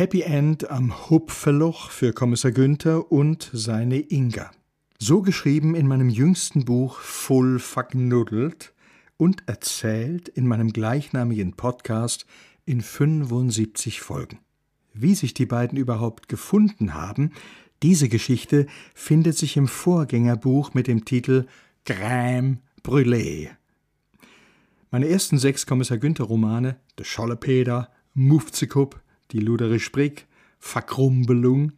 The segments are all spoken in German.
Happy End am Hupferloch für Kommissar Günther und seine Inga. So geschrieben in meinem jüngsten Buch Full Verknuddelt und erzählt in meinem gleichnamigen Podcast in 75 Folgen. Wie sich die beiden überhaupt gefunden haben, diese Geschichte findet sich im Vorgängerbuch mit dem Titel Crème Brûlée. Meine ersten sechs Kommissar Günther Romane, De Schollepeder, Mufzekup, Die Ludere Sprick, Verkrumbelung,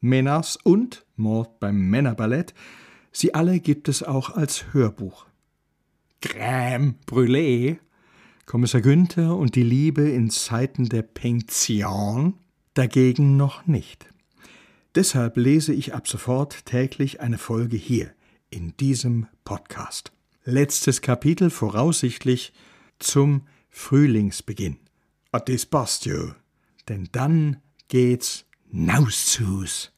Männers und Mord beim Männerballett, sie alle gibt es auch als Hörbuch. Crème Brûlée, Kommissar Günther und die Liebe in Zeiten der Pension dagegen noch nicht. Deshalb lese ich ab sofort täglich eine Folge hier in diesem Podcast. Letztes Kapitel voraussichtlich zum Frühlingsbeginn. Passt jo. Denn dann geht's nauszus,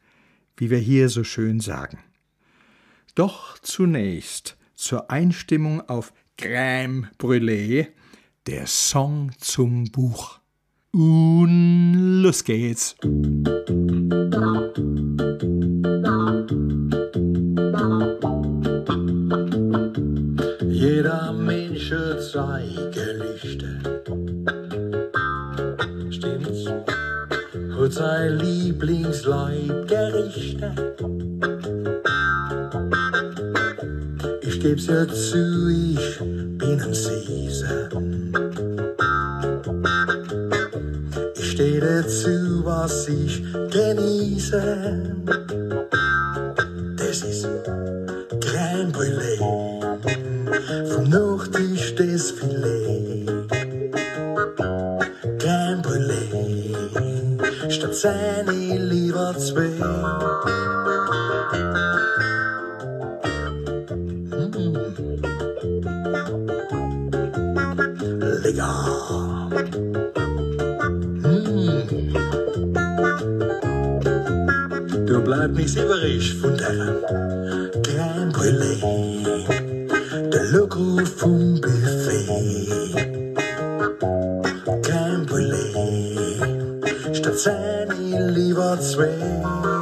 wie wir hier so schön sagen. Doch zunächst zur Einstimmung auf Crème Brûlée der Song zum Buch. Und los geht's. Jeder Mensch hat Gelichter. Stimmt's? Hat sein Lieblingsleibgerichte. Ich geb's ja zu, ich bin ein Sieser. Ich steh dazu, was ich genieße. Das ist Crème Brûlée vom Nachtisch des Filet. Zähne lieber zwei. Du bleib nicht übrig von der Crème Brûlée. Der Logo vom Buffet. Crème Brûlée statt leave our trail.